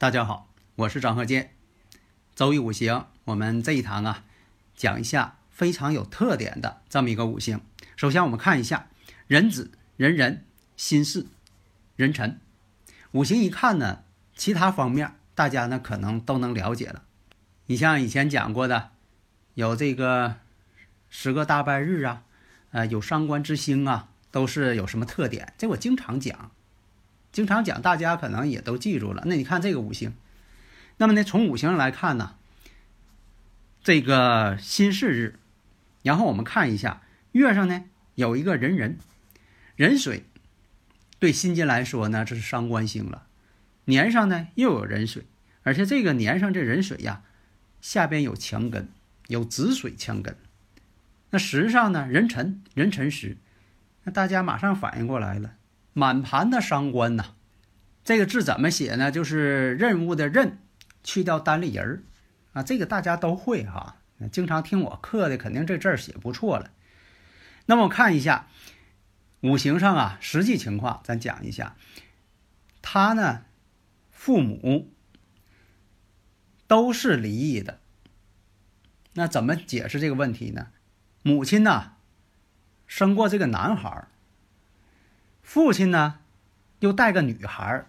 大家好，我是张鹤剑。周易五行，我们这一堂啊，讲一下非常有特点的这么一个五行。首先，我们看一下壬子、壬人、辛巳、壬辰。五行一看呢，其他方面大家呢可能都能了解了。你像以前讲过的，有这个十个大拜日啊，呃，有伤官之星啊，都是有什么特点？这我经常讲。经常讲，大家可能也都记住了。那你看这个五行，那么呢，从五行上来看呢，这个辛巳日，然后我们看一下月上呢有一个壬人，壬水，对辛金来说呢这是伤官星了。年上呢又有壬水，而且这个年上这壬水呀，下边有强根，有子水强根。那时上呢壬辰，壬辰时，那大家马上反应过来了。满盘的伤官呐，这个字怎么写呢？就是任务的任，去掉单立人儿啊，这个大家都会哈。经常听我课的，肯定这字儿写不错了。那么我看一下五行上啊，实际情况咱讲一下。他呢，父母都是离异的。那怎么解释这个问题呢？母亲呢，生过这个男孩儿。父亲呢，又带个女孩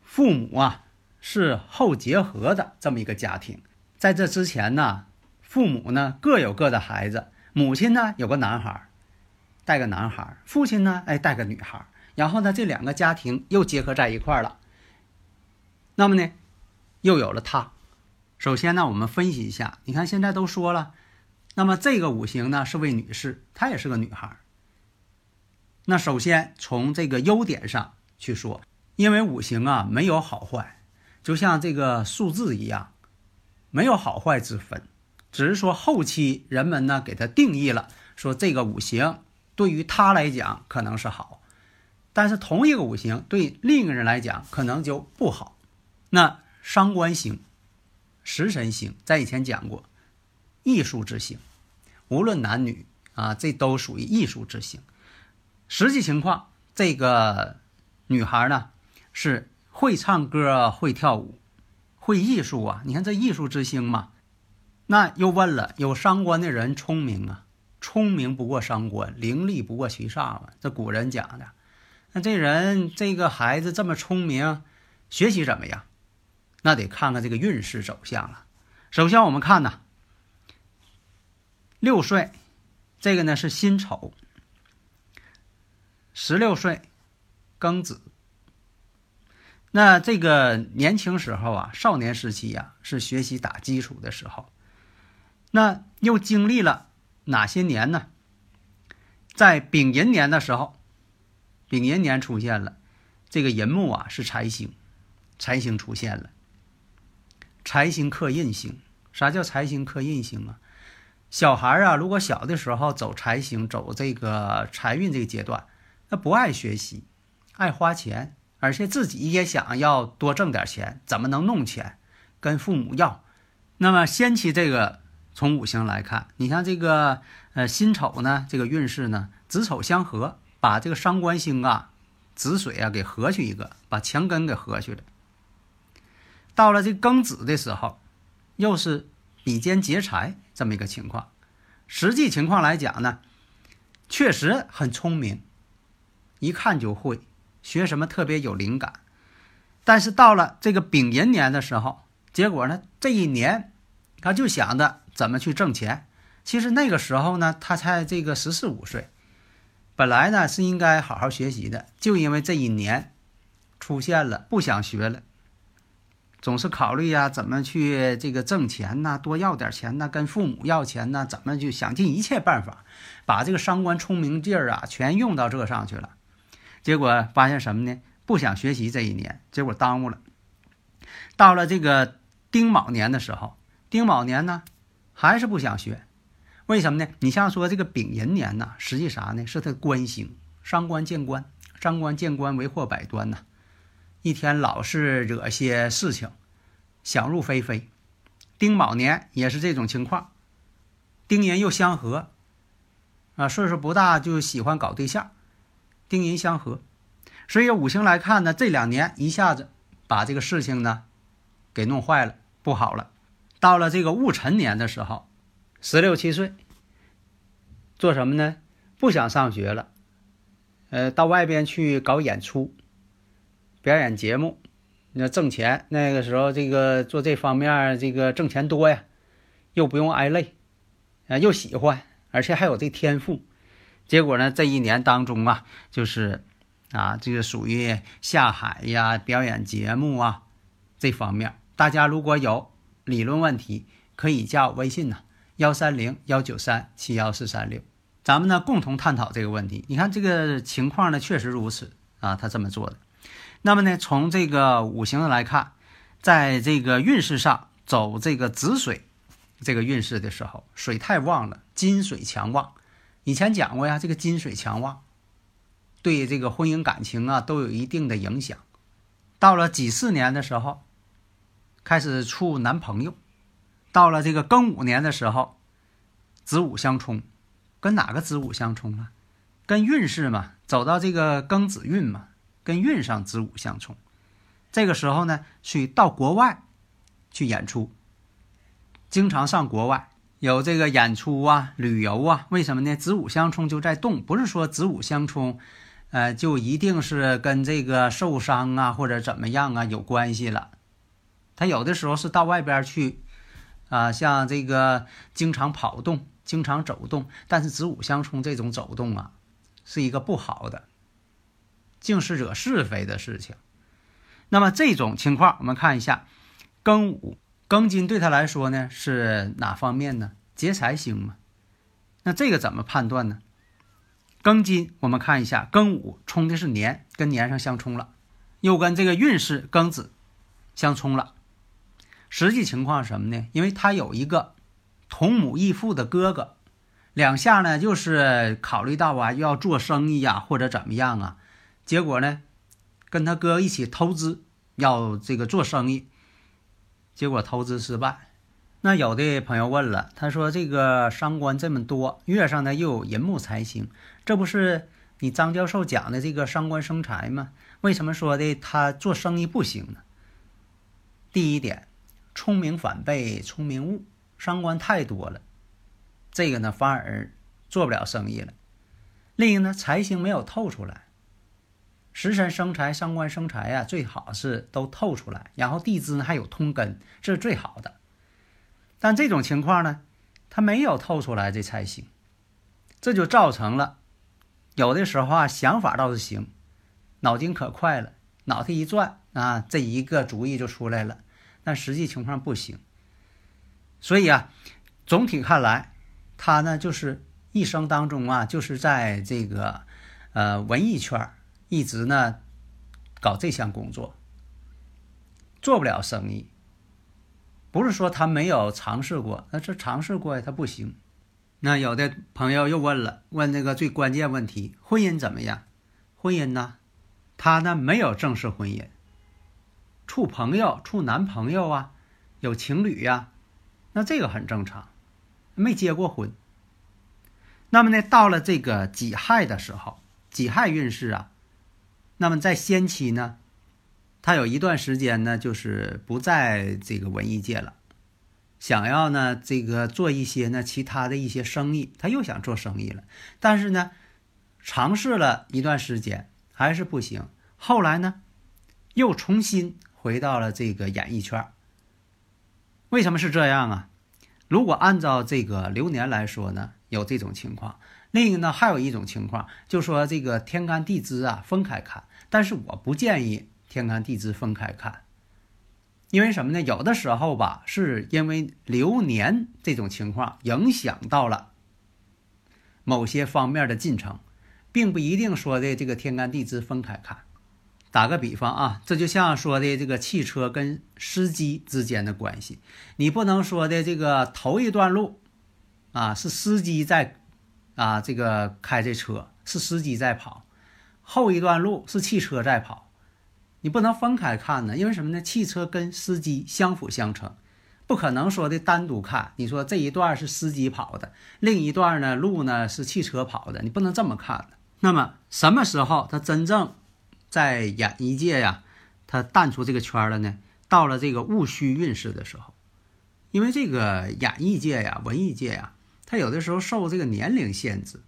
父母啊是后结合的这么一个家庭。在这之前呢，父母呢各有各的孩子，母亲呢有个男孩带个男孩父亲呢哎带个女孩然后呢这两个家庭又结合在一块了。那么呢，又有了他。首先呢，我们分析一下，你看现在都说了，那么这个五行呢是位女士，她也是个女孩那首先从这个优点上去说，因为五行啊没有好坏，就像这个数字一样，没有好坏之分，只是说后期人们呢给它定义了，说这个五行对于他来讲可能是好，但是同一个五行对另一个人来讲可能就不好。那伤官星、食神星在以前讲过，艺术之星，无论男女啊，这都属于艺术之星。实际情况，这个女孩呢是会唱歌、会跳舞、会艺术啊！你看这艺术之星嘛。那又问了，有伤官的人聪明啊，聪明不过伤官，伶俐不过七煞嘛。这古人讲的。那这人这个孩子这么聪明，学习怎么样？那得看看这个运势走向了。首先我们看呐，六岁，这个呢是辛丑。十六岁，庚子。那这个年轻时候啊，少年时期呀，是学习打基础的时候。那又经历了哪些年呢？在丙寅年的时候，丙寅年出现了，这个寅木啊是财星，财星出现了。财星克印星，啥叫财星克印星啊？小孩啊，如果小的时候走财星，走这个财运这个阶段。他不爱学习，爱花钱，而且自己也想要多挣点钱，怎么能弄钱？跟父母要。那么先期这个从五行来看，你像这个呃辛丑呢，这个运势呢子丑相合，把这个伤官星啊、子水啊给合去一个，把强根给合去了。到了这庚子的时候，又是比肩劫财这么一个情况。实际情况来讲呢，确实很聪明。一看就会学什么特别有灵感，但是到了这个丙寅年的时候，结果呢，这一年他就想着怎么去挣钱。其实那个时候呢，他才这个十四五岁，本来呢是应该好好学习的，就因为这一年出现了不想学了，总是考虑呀，怎么去这个挣钱呐，多要点钱呐，跟父母要钱呐，怎么就想尽一切办法，把这个伤官聪明劲儿啊，全用到这上去了。结果发现什么呢？不想学习这一年，结果耽误了。到了这个丁卯年的时候，丁卯年呢，还是不想学。为什么呢？你像说这个丙寅年呢，实际啥呢？是他官星，伤官见官，伤官见官为祸百端呐。一天老是惹些事情，想入非非。丁卯年也是这种情况，丁寅又相合，啊，岁数不大就喜欢搞对象，丁寅相合，所以五行来看呢，这两年一下子把这个事情呢给弄坏了，不好了。到了这个戊辰年的时候，十六七岁，做什么呢？不想上学了，呃，到外边去搞演出。表演节目，那挣钱。那个时候，这个做这方面，这个挣钱多呀，又不用挨累，啊，又喜欢，而且还有这天赋。结果呢，这一年当中啊，就是啊，这个属于下海呀、表演节目啊这方面。大家如果有理论问题，可以加我微信呢，幺三零幺九三七幺四三六，咱们呢共同探讨这个问题。你看这个情况呢，确实如此啊，他这么做的。那么呢，从这个五行上来看，在这个运势上走这个子水这个运势的时候，水太旺了，金水强旺。以前讲过呀，这个金水强旺，对这个婚姻感情啊都有一定的影响。到了己巳年的时候，开始处男朋友；到了这个庚午年的时候，子午相冲，跟哪个子午相冲啊？跟运势嘛，走到这个庚子运嘛。跟运上子午相冲，这个时候呢，去到国外去演出，经常上国外有这个演出啊、旅游啊。为什么呢？子午相冲就在动，不是说子午相冲，呃，就一定是跟这个受伤啊或者怎么样啊有关系了。他有的时候是到外边去啊，像这个经常跑动、经常走动，但是子午相冲这种走动啊，是一个不好的。竟是惹是非的事情。那么这种情况，我们看一下，庚午庚金对他来说呢是哪方面呢？劫财星嘛。那这个怎么判断呢？庚金我们看一下，庚午冲的是年，跟年上相冲了，又跟这个运势庚子相冲了。实际情况是什么呢？因为他有一个同母异父的哥哥，两下呢就是考虑到啊要做生意呀或者怎么样啊。结果呢，跟他哥一起投资，要这个做生意，结果投资失败。那有的朋友问了，他说：“这个伤官这么多，月上呢又有寅木财星，这不是你张教授讲的这个伤官生财吗？为什么说的他做生意不行呢？”第一点，聪明反被聪明误，伤官太多了，这个呢反而做不了生意了。另一个呢，财星没有透出来。食神生财，伤官生财呀，最好是都透出来，然后地支呢还有通根，这是最好的。但这种情况呢，它没有透出来这财星，这就造成了有的时候啊，想法倒是行，脑筋可快了，脑袋一转啊，这一个主意就出来了，但实际情况不行。所以啊，总体看来，他呢就是一生当中啊，就是在这个呃文艺圈儿。一直呢，搞这项工作，做不了生意。不是说他没有尝试过，那这尝试过呀，他不行。那有的朋友又问了，问这个最关键问题：婚姻怎么样？婚姻呢？他呢没有正式婚姻，处朋友、处男朋友啊，有情侣呀，那这个很正常，没结过婚。那么呢，到了这个己亥的时候，己亥运势啊。那么在先期呢，他有一段时间呢，就是不在这个文艺界了，想要呢这个做一些呢其他的一些生意，他又想做生意了，但是呢，尝试了一段时间还是不行，后来呢，又重新回到了这个演艺圈。为什么是这样啊？如果按照这个流年来说呢，有这种情况。另一个呢，还有一种情况，就说这个天干地支啊分开看，但是我不建议天干地支分开看。因为什么呢？有的时候吧，是因为流年这种情况影响到了某些方面的进程，并不一定说的这个天干地支分开看。打个比方啊，这就像说的这个汽车跟司机之间的关系，你不能说的这个头一段路啊是司机在啊这个开这车是司机在跑，后一段路是汽车在跑。你不能分开看呢，因为什么呢？汽车跟司机相辅相成，不可能说的单独看。你说这一段是司机跑的，另一段呢路呢是汽车跑的，你不能这么看那么什么时候它真正在演艺界呀，它淡出这个圈了呢？到了这个戊戌运势的时候，因为这个演艺界呀、文艺界呀，他有的时候受这个年龄限制。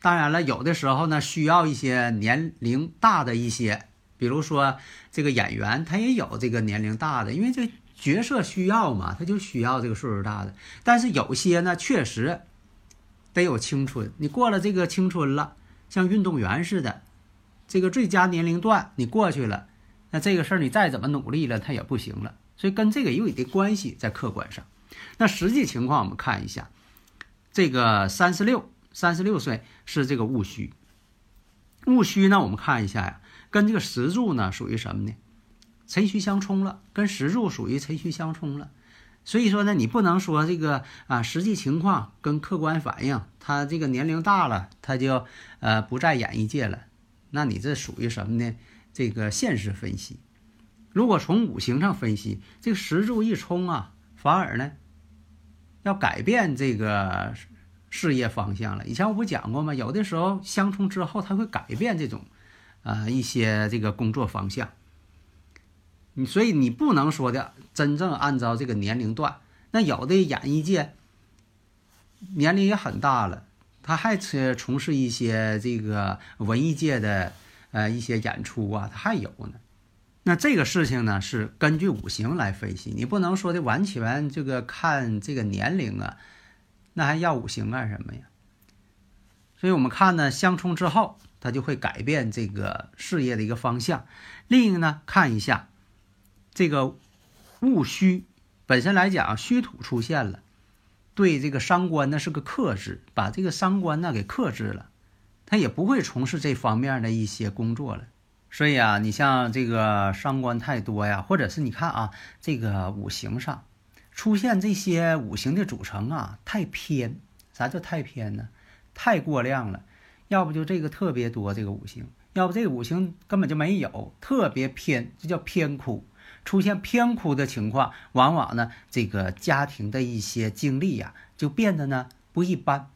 当然了，有的时候呢需要一些年龄大的一些。比如说，这个演员他也有这个年龄大的，因为这角色需要嘛，他就需要这个岁数大的。但是有些呢，确实得有青春。你过了这个青春了，像运动员似的，这个最佳年龄段你过去了，那这个事儿你再怎么努力了，他也不行了。所以跟这个有一定关系，在客观上。那实际情况我们看一下，这个三十六，三十六岁是这个戊戌。戊戌呢，我们看一下呀。跟这个石柱呢，属于什么呢？辰戌相冲了，跟石柱属于辰戌相冲了。所以说呢，你不能说这个啊，实际情况跟客观反应，他这个年龄大了，他就呃不在演艺界了。那你这属于什么呢？这个现实分析。如果从五行上分析，这个石柱一冲啊，反而呢要改变这个事业方向了。以前我不讲过吗？有的时候相冲之后，他会改变这种。啊，一些这个工作方向，你所以你不能说的真正按照这个年龄段。那有的演艺界年龄也很大了，他还去从事一些这个文艺界的呃一些演出啊，他还有呢。那这个事情呢是根据五行来分析，你不能说的完全这个看这个年龄啊，那还要五行干什么呀？所以我们看呢，相冲之后。它就会改变这个事业的一个方向。另一个呢，看一下这个戊戌本身来讲，戌土出现了，对这个伤官呢是个克制，把这个伤官呢给克制了，他也不会从事这方面的一些工作了。所以啊，你像这个伤官太多呀，或者是你看啊，这个五行上出现这些五行的组成啊太偏，啥叫太偏呢？太过量了。要不就这个特别多，这个五行；要不这个五行根本就没有，特别偏，这叫偏枯。出现偏枯的情况，往往呢，这个家庭的一些经历呀，就变得呢不一般。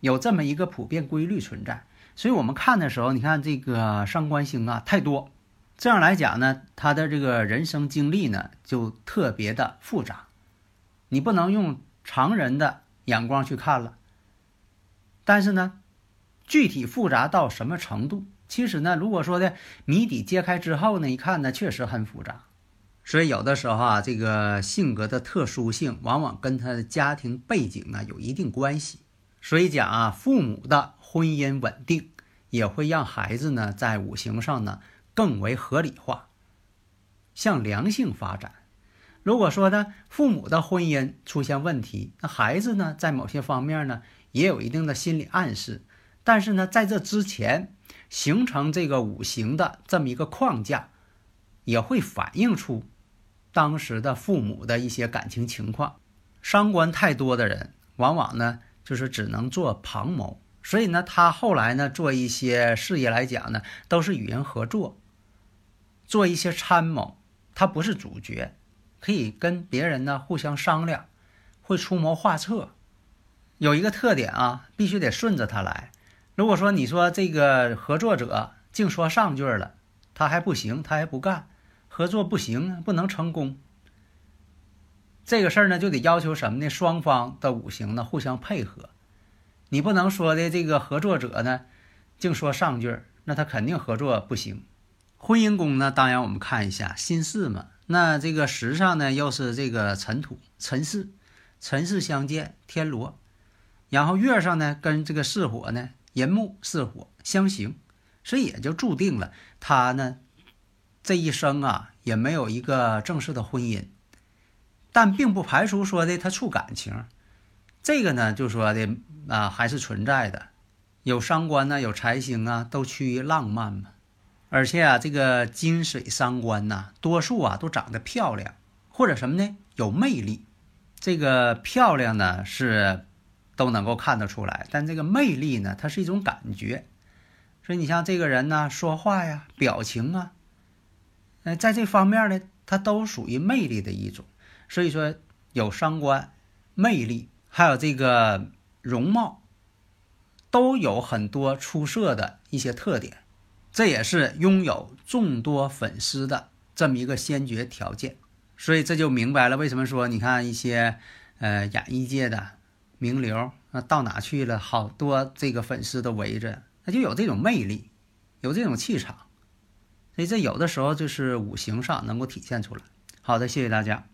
有这么一个普遍规律存在，所以我们看的时候，你看这个上官星啊太多，这样来讲呢，他的这个人生经历呢就特别的复杂，你不能用常人的眼光去看了。但是呢。具体复杂到什么程度？其实呢，如果说的谜底揭开之后呢，一看呢，确实很复杂。所以有的时候啊，这个性格的特殊性，往往跟他的家庭背景呢有一定关系。所以讲啊，父母的婚姻稳定，也会让孩子呢在五行上呢更为合理化，向良性发展。如果说呢，父母的婚姻出现问题，那孩子呢在某些方面呢也有一定的心理暗示。但是呢，在这之前形成这个五行的这么一个框架，也会反映出当时的父母的一些感情情况。伤官太多的人，往往呢就是只能做旁谋，所以呢，他后来呢做一些事业来讲呢，都是与人合作，做一些参谋，他不是主角，可以跟别人呢互相商量，会出谋划策。有一个特点啊，必须得顺着他来。如果说你说这个合作者净说上句了，他还不行，他还不干，合作不行，不能成功。这个事儿呢，就得要求什么呢？双方的五行呢互相配合。你不能说的这个合作者呢净说上句，那他肯定合作不行。婚姻宫呢，当然我们看一下辛巳嘛，那这个时上呢又是这个尘土尘巳，尘巳相见天罗，然后月上呢跟这个巳火呢。寅木巳火相刑，所以也就注定了他呢这一生啊也没有一个正式的婚姻，但并不排除说的他处感情。这个呢，就说的啊，还是存在的。有伤官呢，有财星啊，都趋于浪漫嘛。而且啊，这个金水伤官呐，多数啊都长得漂亮，或者什么呢？有魅力。这个漂亮呢是都能够看得出来，但这个魅力呢，它是一种感觉。所以你像这个人呢，说话呀，表情啊，呃，在这方面呢，它都属于魅力的一种。所以说，有伤官，魅力，还有这个容貌，都有很多出色的一些特点。这也是拥有众多粉丝的这么一个先决条件，所以这就明白了为什么说你看一些呃演艺界的名流，那到哪去了，好多这个粉丝都围着，那就有这种魅力，有这种气场，所以这有的时候就是五行上能够体现出来。好的，谢谢大家。